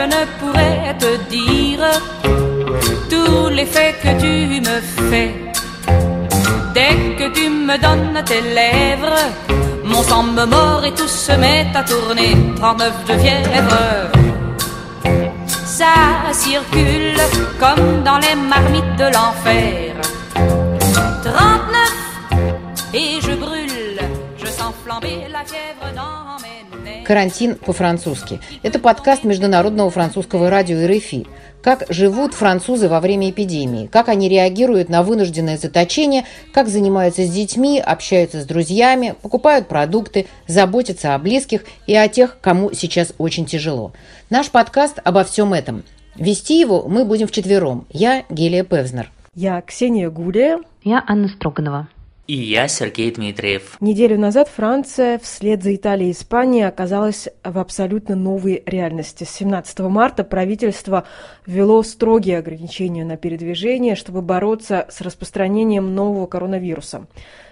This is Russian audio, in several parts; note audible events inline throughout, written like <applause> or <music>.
je ne pourrais te dire tous les faits que tu me fais. Dès que tu me donnes tes lèvres, mon sang me mord et tout se met à tourner. 39 de fièvre. Ça circule comme dans les marmites de l'enfer. 39 et je brûle, je sens flamber la fièvre dans. Карантин по-французски. Это подкаст Международного французского радио РФИ. Как живут французы во время эпидемии, как они реагируют на вынужденное заточение, как занимаются с детьми, общаются с друзьями, покупают продукты, заботятся о близких и о тех, кому сейчас очень тяжело. Наш подкаст обо всем этом. Вести его мы будем вчетвером. Я Гелия Певзнер. Я Ксения Гулия. Я Анна Строганова. И я Сергей Дмитриев. Неделю назад Франция вслед за Италией и Испанией оказалась в абсолютно новой реальности. С 17 марта правительство ввело строгие ограничения на передвижение, чтобы бороться с распространением нового коронавируса.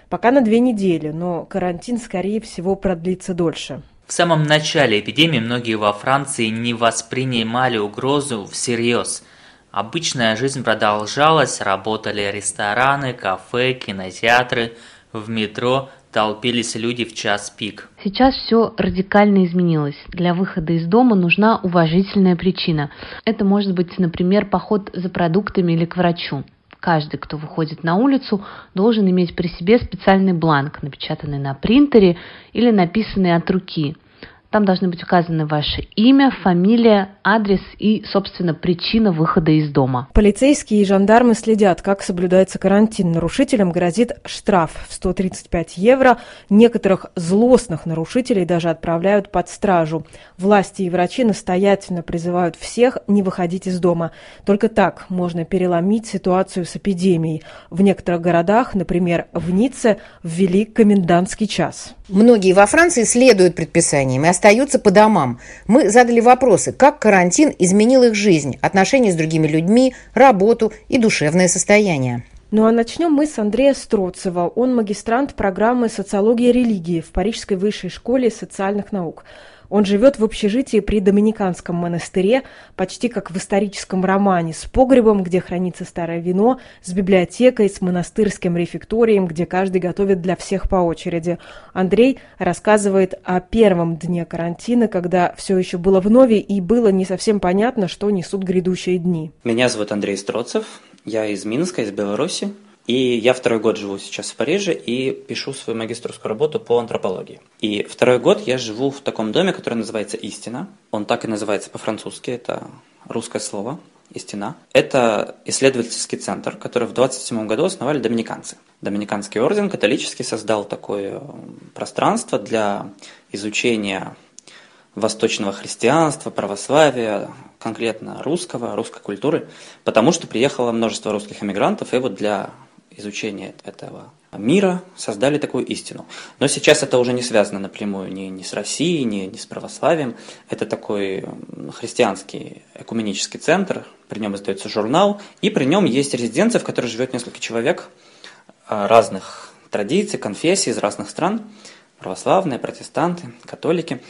Пока на две недели, но карантин, скорее всего, продлится дольше. В самом начале эпидемии многие во Франции не воспринимали угрозу всерьез. Обычная жизнь продолжалась, работали рестораны, кафе, кинотеатры, в метро толпились люди в час пик. Сейчас все радикально изменилось. Для выхода из дома нужна уважительная причина. Это может быть, например, поход за продуктами или к врачу. Каждый, кто выходит на улицу, должен иметь при себе специальный бланк, напечатанный на принтере или написанный от руки – там должны быть указаны ваше имя, фамилия, адрес и, собственно, причина выхода из дома. Полицейские и жандармы следят, как соблюдается карантин. Нарушителям грозит штраф в 135 евро. Некоторых злостных нарушителей даже отправляют под стражу. Власти и врачи настоятельно призывают всех не выходить из дома. Только так можно переломить ситуацию с эпидемией. В некоторых городах, например, в Ницце, ввели комендантский час. Многие во Франции следуют предписаниям и остаются по домам. Мы задали вопросы, как карантин изменил их жизнь, отношения с другими людьми, работу и душевное состояние. Ну а начнем мы с Андрея Строцева. Он магистрант программы «Социология религии» в Парижской высшей школе социальных наук. Он живет в общежитии при Доминиканском монастыре, почти как в историческом романе, с погребом, где хранится старое вино, с библиотекой, с монастырским рефекторием, где каждый готовит для всех по очереди. Андрей рассказывает о первом дне карантина, когда все еще было в нове и было не совсем понятно, что несут грядущие дни. Меня зовут Андрей Строцев, я из Минска, из Беларуси. И я второй год живу сейчас в Париже и пишу свою магистрскую работу по антропологии. И второй год я живу в таком доме, который называется «Истина». Он так и называется по-французски, это русское слово «Истина». Это исследовательский центр, который в 27 году основали доминиканцы. Доминиканский орден католический создал такое пространство для изучения восточного христианства, православия, конкретно русского, русской культуры, потому что приехало множество русских эмигрантов, и вот для изучения этого мира создали такую истину. Но сейчас это уже не связано напрямую ни, ни с Россией, ни, ни с православием. Это такой христианский экуменический центр, при нем издается журнал, и при нем есть резиденция, в которой живет несколько человек а, разных традиций, конфессий из разных стран, православные, протестанты, католики.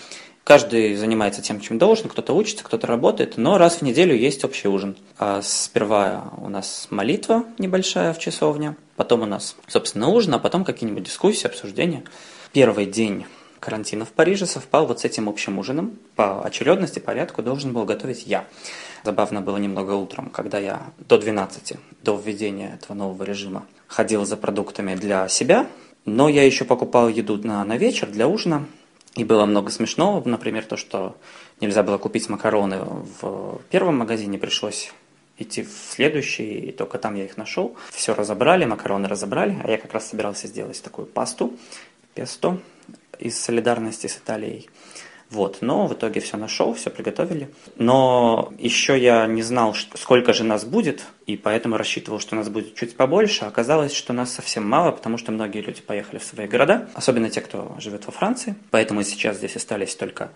Каждый занимается тем, чем должен, кто-то учится, кто-то работает, но раз в неделю есть общий ужин. А сперва у нас молитва небольшая в часовне, потом у нас, собственно, ужин, а потом какие-нибудь дискуссии, обсуждения. Первый день карантина в Париже совпал вот с этим общим ужином. По очередности, порядку должен был готовить я. Забавно было немного утром, когда я до 12, до введения этого нового режима, ходил за продуктами для себя, но я еще покупал еду на, на вечер для ужина, и было много смешного, например, то, что нельзя было купить макароны в первом магазине, пришлось идти в следующий, и только там я их нашел. Все разобрали, макароны разобрали, а я как раз собирался сделать такую пасту, песто из солидарности с Италией. Вот, но в итоге все нашел, все приготовили. Но еще я не знал, сколько же нас будет, и поэтому рассчитывал, что нас будет чуть побольше. Оказалось, что нас совсем мало, потому что многие люди поехали в свои города, особенно те, кто живет во Франции. Поэтому сейчас здесь остались только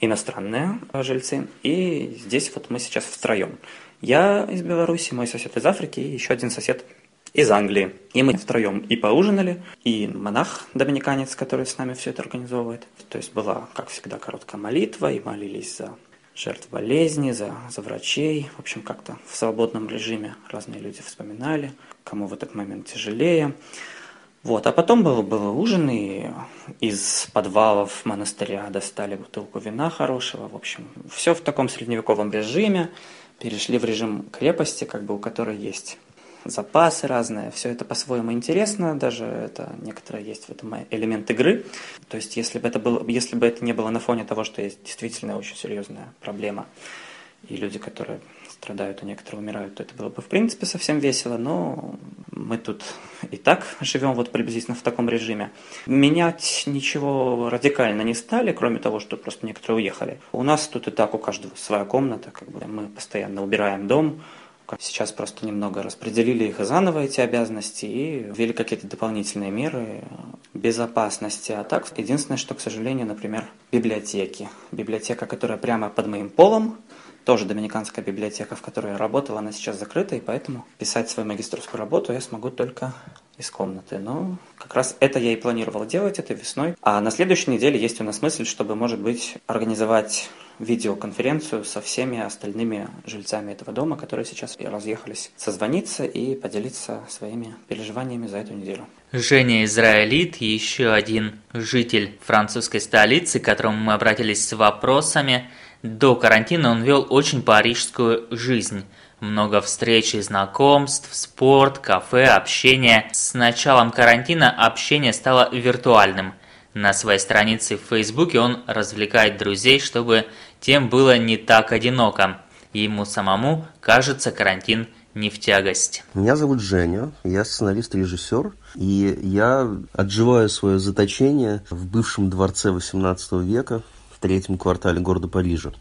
иностранные жильцы, и здесь вот мы сейчас втроем. Я из Беларуси, мой сосед из Африки и еще один сосед из Англии. И мы втроем и поужинали, и монах, доминиканец, который с нами все это организовывает. То есть была, как всегда, короткая молитва, и молились за жертв болезни, за, за врачей. В общем, как-то в свободном режиме разные люди вспоминали, кому в этот момент тяжелее. Вот, а потом был, был ужин, и из подвалов монастыря достали бутылку вина хорошего. В общем, все в таком средневековом режиме. Перешли в режим крепости, как бы у которой есть запасы разные. Все это по-своему интересно, даже это некоторые есть в этом элемент игры. То есть, если бы это было, если бы это не было на фоне того, что есть действительно очень серьезная проблема, и люди, которые страдают, а некоторые умирают, то это было бы в принципе совсем весело, но мы тут и так живем вот приблизительно в таком режиме. Менять ничего радикально не стали, кроме того, что просто некоторые уехали. У нас тут и так у каждого своя комната, как бы мы постоянно убираем дом, Сейчас просто немного распределили их заново, эти обязанности, и ввели какие-то дополнительные меры безопасности. А так, единственное, что, к сожалению, например, библиотеки. Библиотека, которая прямо под моим полом, тоже доминиканская библиотека, в которой я работал, она сейчас закрыта, и поэтому писать свою магистрскую работу я смогу только из комнаты. Но как раз это я и планировал делать этой весной. А на следующей неделе есть у нас мысль, чтобы, может быть, организовать видеоконференцию со всеми остальными жильцами этого дома, которые сейчас разъехались, созвониться и поделиться своими переживаниями за эту неделю. Женя Израилит, еще один житель французской столицы, к которому мы обратились с вопросами. До карантина он вел очень парижскую жизнь. Много встреч и знакомств, спорт, кафе, общение. С началом карантина общение стало виртуальным. На своей странице в Фейсбуке он развлекает друзей, чтобы тем было не так одиноко. Ему самому кажется карантин не в тягость. Меня зовут Женя, я сценарист и режиссер, и я отживаю свое заточение в бывшем дворце XVIII века в третьем квартале города Парижа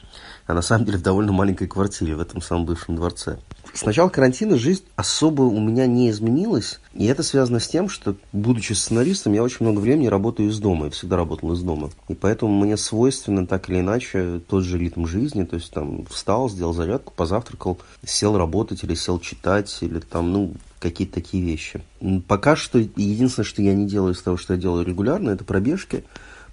а на самом деле в довольно маленькой квартире в этом самом бывшем дворце. С начала карантина жизнь особо у меня не изменилась, и это связано с тем, что, будучи сценаристом, я очень много времени работаю из дома, я всегда работал из дома. И поэтому мне свойственно так или иначе тот же ритм жизни, то есть там встал, сделал зарядку, позавтракал, сел работать или сел читать, или там, ну, какие-то такие вещи. Пока что единственное, что я не делаю из того, что я делаю регулярно, это пробежки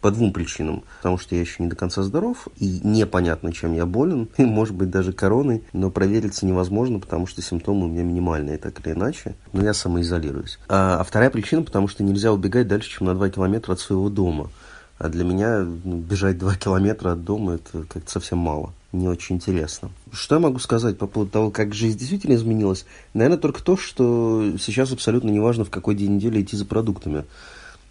по двум причинам. Потому что я еще не до конца здоров, и непонятно, чем я болен, <laughs> и, может быть, даже короной, но провериться невозможно, потому что симптомы у меня минимальные, так или иначе. Но я самоизолируюсь. А, а вторая причина, потому что нельзя убегать дальше, чем на 2 километра от своего дома. А для меня ну, бежать 2 <laughs> километра от дома это как-то совсем мало. Не очень интересно. Что я могу сказать по поводу того, как жизнь действительно изменилась? Наверное, только то, что сейчас абсолютно неважно, в какой день недели идти за продуктами.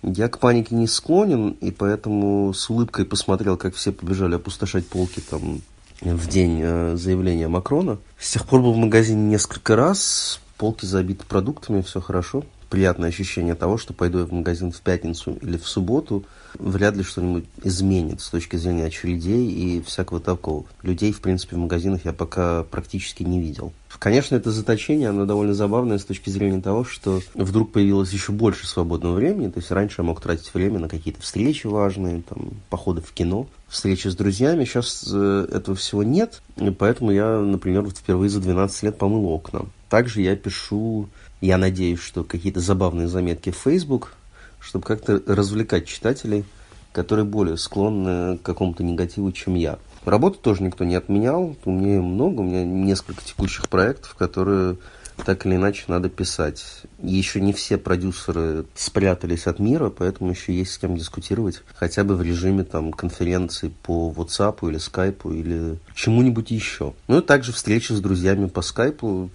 Я к панике не склонен, и поэтому с улыбкой посмотрел, как все побежали опустошать полки там в день э, заявления Макрона. С тех пор был в магазине несколько раз, полки забиты продуктами, все хорошо приятное ощущение того, что пойду я в магазин в пятницу или в субботу, вряд ли что-нибудь изменит с точки зрения очередей и всякого такого. Людей, в принципе, в магазинах я пока практически не видел. Конечно, это заточение, оно довольно забавное с точки зрения того, что вдруг появилось еще больше свободного времени. То есть раньше я мог тратить время на какие-то встречи важные, там, походы в кино, встречи с друзьями. Сейчас э, этого всего нет, и поэтому я, например, вот впервые за 12 лет помыл окна. Также я пишу я надеюсь, что какие-то забавные заметки в Facebook, чтобы как-то развлекать читателей, которые более склонны к какому-то негативу, чем я. Работу тоже никто не отменял. У меня много, у меня несколько текущих проектов, которые так или иначе надо писать. Еще не все продюсеры спрятались от мира, поэтому еще есть с кем дискутировать, хотя бы в режиме там конференции по WhatsApp или Skype или чему-нибудь еще. Ну и также встречи с друзьями по Skype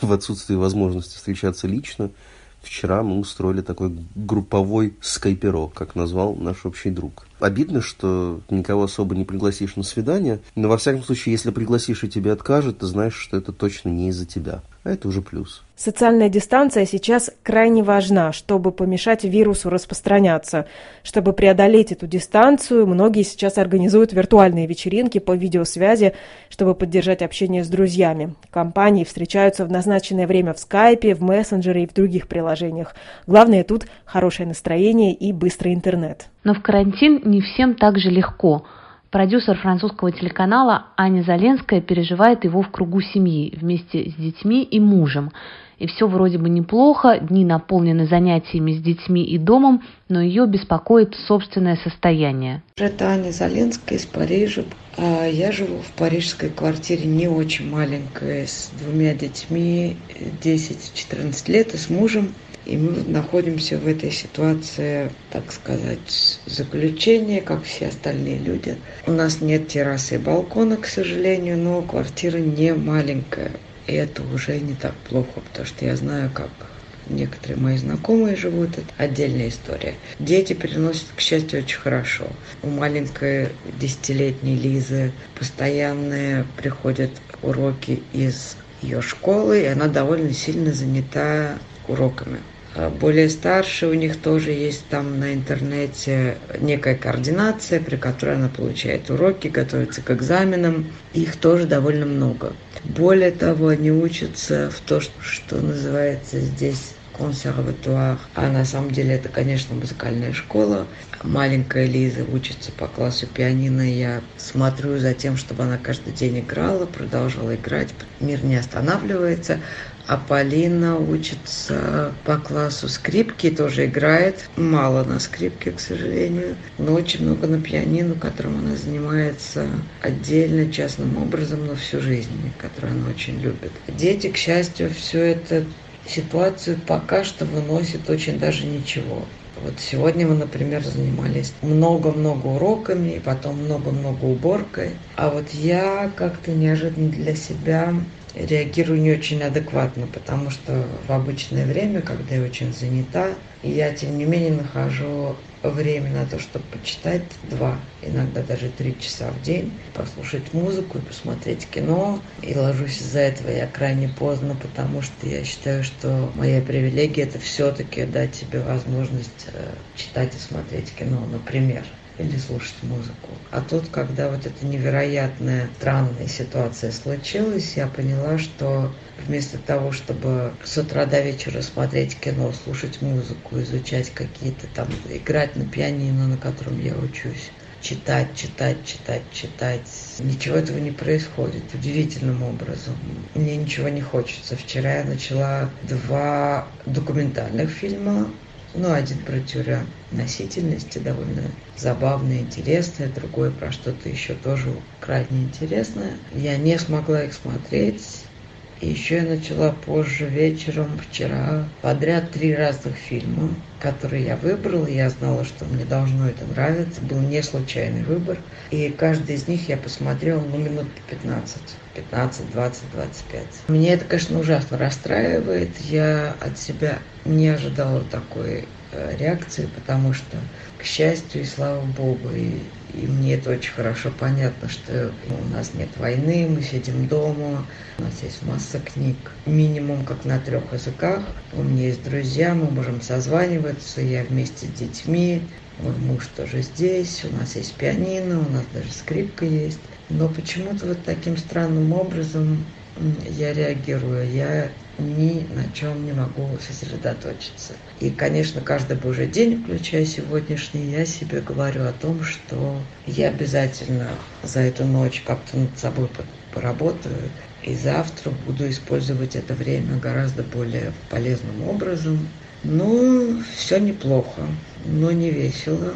в отсутствии возможности встречаться лично. Вчера мы устроили такой групповой скайперок, как назвал наш общий друг. Обидно, что никого особо не пригласишь на свидание, но во всяком случае, если пригласишь и тебе откажут, ты знаешь, что это точно не из-за тебя. А это уже плюс. Социальная дистанция сейчас крайне важна, чтобы помешать вирусу распространяться. Чтобы преодолеть эту дистанцию, многие сейчас организуют виртуальные вечеринки по видеосвязи, чтобы поддержать общение с друзьями. Компании встречаются в назначенное время в скайпе, в мессенджере и в других приложениях. Главное тут хорошее настроение и быстрый интернет. Но в карантин не всем так же легко – Продюсер французского телеканала Аня Заленская переживает его в кругу семьи вместе с детьми и мужем. и все вроде бы неплохо, дни наполнены занятиями с детьми и домом, но ее беспокоит собственное состояние. Это Аня Залинская из Парижа. А, я живу в парижской квартире не очень маленькой, с двумя детьми, 10-14 лет, и с мужем. И мы находимся в этой ситуации, так сказать, заключения, как все остальные люди. У нас нет террасы и балкона, к сожалению, но квартира не маленькая. И это уже не так плохо, потому что я знаю, как некоторые мои знакомые живут, это отдельная история. Дети переносят, к счастью, очень хорошо. У маленькой десятилетней Лизы постоянные приходят уроки из ее школы, и она довольно сильно занята уроками. А более старшие у них тоже есть там на интернете некая координация, при которой она получает уроки, готовится к экзаменам. Их тоже довольно много. Более того, они учатся в то, что называется здесь консерватуар, а на самом деле это, конечно, музыкальная школа. Маленькая Лиза учится по классу пианино. Я смотрю за тем, чтобы она каждый день играла, продолжала играть. Мир не останавливается. А Полина учится по классу скрипки, тоже играет. Мало на скрипке, к сожалению, но очень много на пианино, которым она занимается отдельно, частным образом, но всю жизнь, которую она очень любит. Дети, к счастью, все это ситуацию пока что выносит очень даже ничего. Вот сегодня мы, например, занимались много-много уроками, и потом много-много уборкой. А вот я как-то неожиданно для себя реагирую не очень адекватно, потому что в обычное время, когда я очень занята, я, тем не менее, нахожу время на то, чтобы почитать два, иногда даже три часа в день, послушать музыку и посмотреть кино. И ложусь из-за этого я крайне поздно, потому что я считаю, что моя привилегия это все-таки дать себе возможность э, читать и смотреть кино, например или слушать музыку. А тут, когда вот эта невероятная странная ситуация случилась, я поняла, что вместо того, чтобы с утра до вечера смотреть кино, слушать музыку, изучать какие-то там, играть на пианино, на котором я учусь, читать, читать, читать, читать. Ничего этого не происходит удивительным образом. Мне ничего не хочется. Вчера я начала два документальных фильма ну, один про тюря носительности довольно забавное, интересное, другое про что-то еще тоже крайне интересное. Я не смогла их смотреть. И еще я начала позже вечером, вчера, подряд три разных фильма, которые я выбрала. Я знала, что мне должно это нравиться. Был не случайный выбор. И каждый из них я посмотрела, ну, минут 15. 15, 20, 25. Меня это, конечно, ужасно расстраивает. Я от себя не ожидала такой реакции, потому что, к счастью и слава богу, и, и мне это очень хорошо понятно, что у нас нет войны, мы сидим дома, у нас есть масса книг, минимум как на трех языках. У меня есть друзья, мы можем созваниваться, я вместе с детьми, мой муж тоже здесь, у нас есть пианино, у нас даже скрипка есть. Но почему-то вот таким странным образом я реагирую. Я ни на чем не могу сосредоточиться. И, конечно, каждый божий день, включая сегодняшний, я себе говорю о том, что я обязательно за эту ночь как-то над собой поработаю, и завтра буду использовать это время гораздо более полезным образом. Ну, все неплохо, но не весело.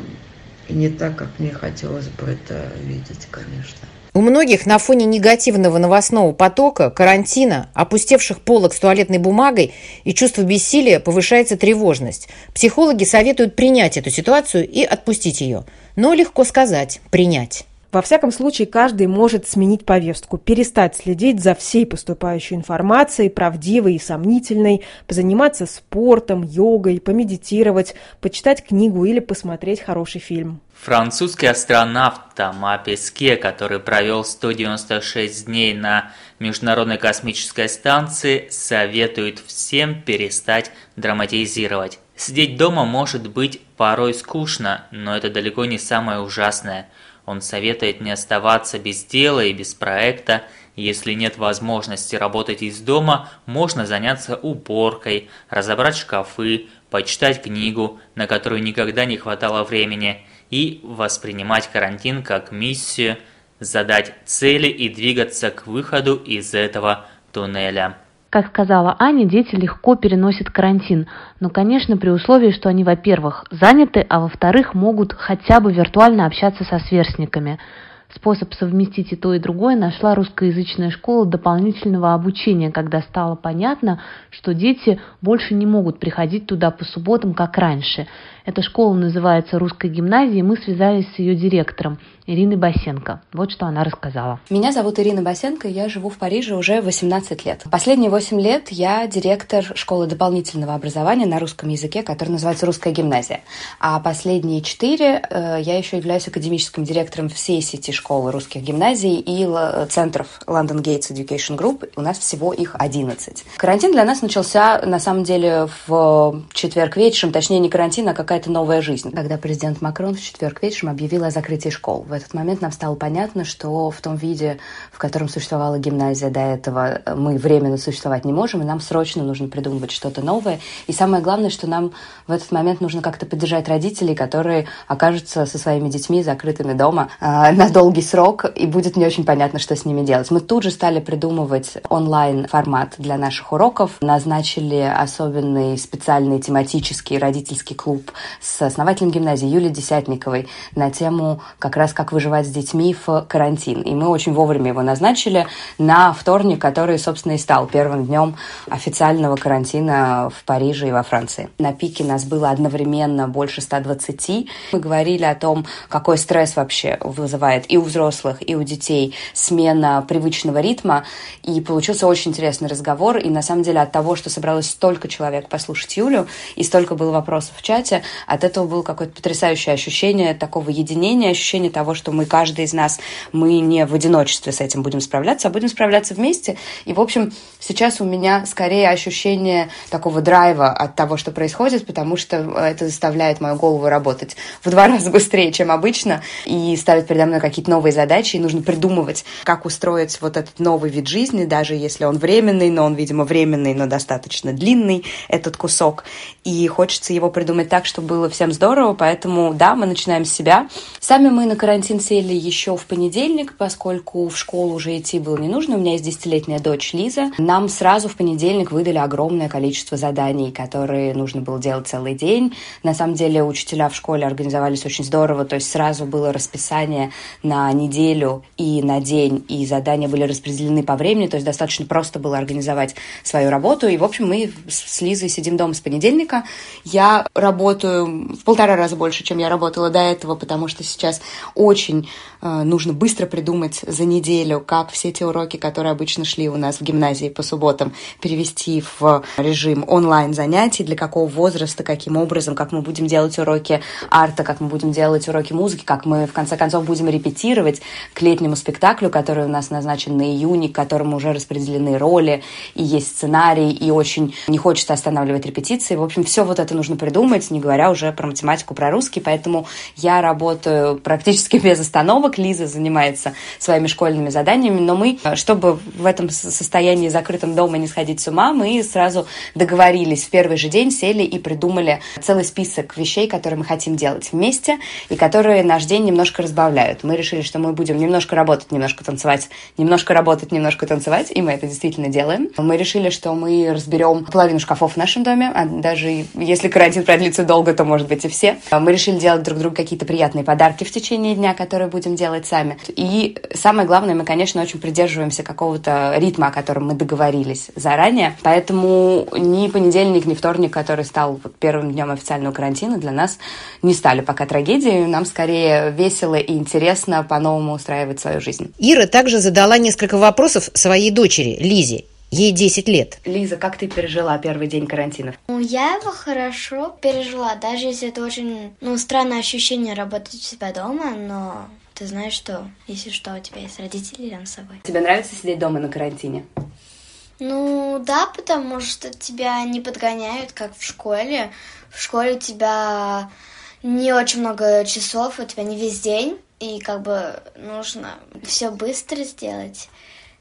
И не так, как мне хотелось бы это видеть, конечно. У многих на фоне негативного новостного потока, карантина, опустевших полок с туалетной бумагой и чувства бессилия повышается тревожность. Психологи советуют принять эту ситуацию и отпустить ее. Но легко сказать «принять». Во всяком случае, каждый может сменить повестку, перестать следить за всей поступающей информацией, правдивой и сомнительной, позаниматься спортом, йогой, помедитировать, почитать книгу или посмотреть хороший фильм. Французский астронавт Тома Песке, который провел 196 дней на Международной космической станции, советует всем перестать драматизировать. Сидеть дома может быть порой скучно, но это далеко не самое ужасное – он советует не оставаться без дела и без проекта. Если нет возможности работать из дома, можно заняться уборкой, разобрать шкафы, почитать книгу, на которую никогда не хватало времени, и воспринимать карантин как миссию, задать цели и двигаться к выходу из этого туннеля. Как сказала Аня, дети легко переносят карантин, но, конечно, при условии, что они, во-первых, заняты, а во-вторых, могут хотя бы виртуально общаться со сверстниками. Способ совместить и то, и другое нашла русскоязычная школа дополнительного обучения, когда стало понятно, что дети больше не могут приходить туда по субботам, как раньше. Эта школа называется «Русской гимназией», мы связались с ее директором Ириной Басенко. Вот что она рассказала. Меня зовут Ирина Басенко, я живу в Париже уже 18 лет. Последние 8 лет я директор школы дополнительного образования на русском языке, которая называется «Русская гимназия». А последние 4 э, я еще являюсь академическим директором всей сети школы русских гимназий и центров London Gates Education Group. У нас всего их 11. Карантин для нас начался, на самом деле, в четверг вечером, точнее, не карантин, а какая какая-то новая жизнь. Когда президент Макрон в четверг вечером объявил о закрытии школ, в этот момент нам стало понятно, что в том виде, в котором существовала гимназия до этого, мы временно существовать не можем, и нам срочно нужно придумывать что-то новое. И самое главное, что нам в этот момент нужно как-то поддержать родителей, которые окажутся со своими детьми закрытыми дома э, на долгий срок, и будет не очень понятно, что с ними делать. Мы тут же стали придумывать онлайн-формат для наших уроков, назначили особенный специальный тематический родительский клуб с основателем гимназии Юлией Десятниковой на тему как раз «Как выживать с детьми в карантин». И мы очень вовремя его назначили на вторник, который, собственно, и стал первым днем официального карантина в Париже и во Франции. На пике нас было одновременно больше 120. Мы говорили о том, какой стресс вообще вызывает и у взрослых, и у детей смена привычного ритма. И получился очень интересный разговор. И на самом деле от того, что собралось столько человек послушать Юлю, и столько было вопросов в чате, от этого было какое-то потрясающее ощущение такого единения, ощущение того, что мы, каждый из нас, мы не в одиночестве с этим будем справляться, а будем справляться вместе. И, в общем, сейчас у меня скорее ощущение такого драйва от того, что происходит, потому что это заставляет мою голову работать в два <laughs> раза быстрее, чем обычно, и ставит передо мной какие-то новые задачи, и нужно придумывать, как устроить вот этот новый вид жизни, даже если он временный, но он, видимо, временный, но достаточно длинный, этот кусок. И хочется его придумать так, чтобы было всем здорово, поэтому да, мы начинаем с себя. Сами мы на карантин сели еще в понедельник, поскольку в школу уже идти было не нужно. У меня есть десятилетняя дочь Лиза. Нам сразу в понедельник выдали огромное количество заданий, которые нужно было делать целый день. На самом деле учителя в школе организовались очень здорово, то есть сразу было расписание на неделю и на день, и задания были распределены по времени, то есть достаточно просто было организовать свою работу. И, в общем, мы с Лизой сидим дома с понедельника. Я работаю в полтора раза больше, чем я работала до этого, потому что сейчас очень э, нужно быстро придумать за неделю, как все те уроки, которые обычно шли у нас в гимназии по субботам, перевести в режим онлайн занятий, для какого возраста, каким образом, как мы будем делать уроки арта, как мы будем делать уроки музыки, как мы, в конце концов, будем репетировать к летнему спектаклю, который у нас назначен на июне, к которому уже распределены роли, и есть сценарий, и очень не хочется останавливать репетиции. В общем, все вот это нужно придумать, не говоря уже про математику, про русский, поэтому я работаю практически <laughs> без остановок. Лиза занимается своими школьными заданиями, но мы, чтобы в этом состоянии закрытом дома не сходить с ума, мы сразу договорились в первый же день, сели и придумали целый список вещей, которые мы хотим делать вместе и которые наш день немножко разбавляют. Мы решили, что мы будем немножко работать, немножко танцевать, немножко работать, немножко танцевать, и мы это действительно делаем. Мы решили, что мы разберем половину шкафов в нашем доме, а даже если карантин продлится долго, то, может быть, и все. Мы решили делать друг другу какие-то приятные подарки в течение дня, которые будем делать сами. И самое главное, мы, конечно, очень придерживаемся какого-то ритма, о котором мы договорились заранее. Поэтому ни понедельник, ни вторник, который стал первым днем официального карантина, для нас не стали пока трагедией. Нам скорее весело и интересно по-новому устраивать свою жизнь. Ира также задала несколько вопросов своей дочери Лизе. Ей 10 лет. Лиза, как ты пережила первый день карантина? Ну, я его хорошо пережила, даже если это очень, ну, странное ощущение работать у себя дома, но ты знаешь, что если что, у тебя есть родители рядом с собой. Тебе нравится сидеть дома на карантине? Ну, да, потому что тебя не подгоняют, как в школе. В школе у тебя не очень много часов, у тебя не весь день, и как бы нужно все быстро сделать.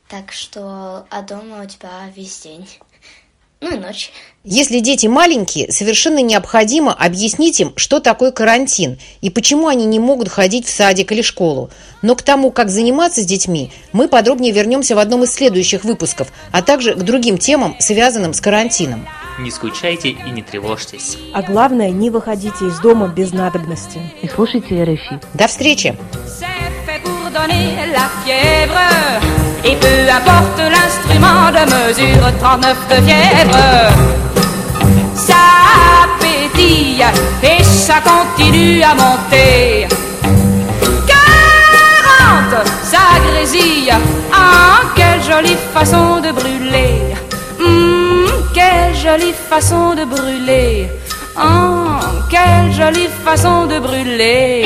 Так что, а дома у тебя весь день. <laughs> ну и ночь. Если дети маленькие, совершенно необходимо объяснить им, что такое карантин и почему они не могут ходить в садик или школу. Но к тому, как заниматься с детьми, мы подробнее вернемся в одном из следующих выпусков, а также к другим темам, связанным с карантином. Не скучайте и не тревожьтесь. А главное, не выходите из дома без надобности. И слушайте РФИ. До встречи! Et peu importe l'instrument de mesure 39 de fièvre. Ça pétille et ça continue à monter. 40 ça grésille. Ah, quelle jolie façon de brûler. Hum, Quelle jolie façon de brûler. Oh, quelle jolie façon de brûler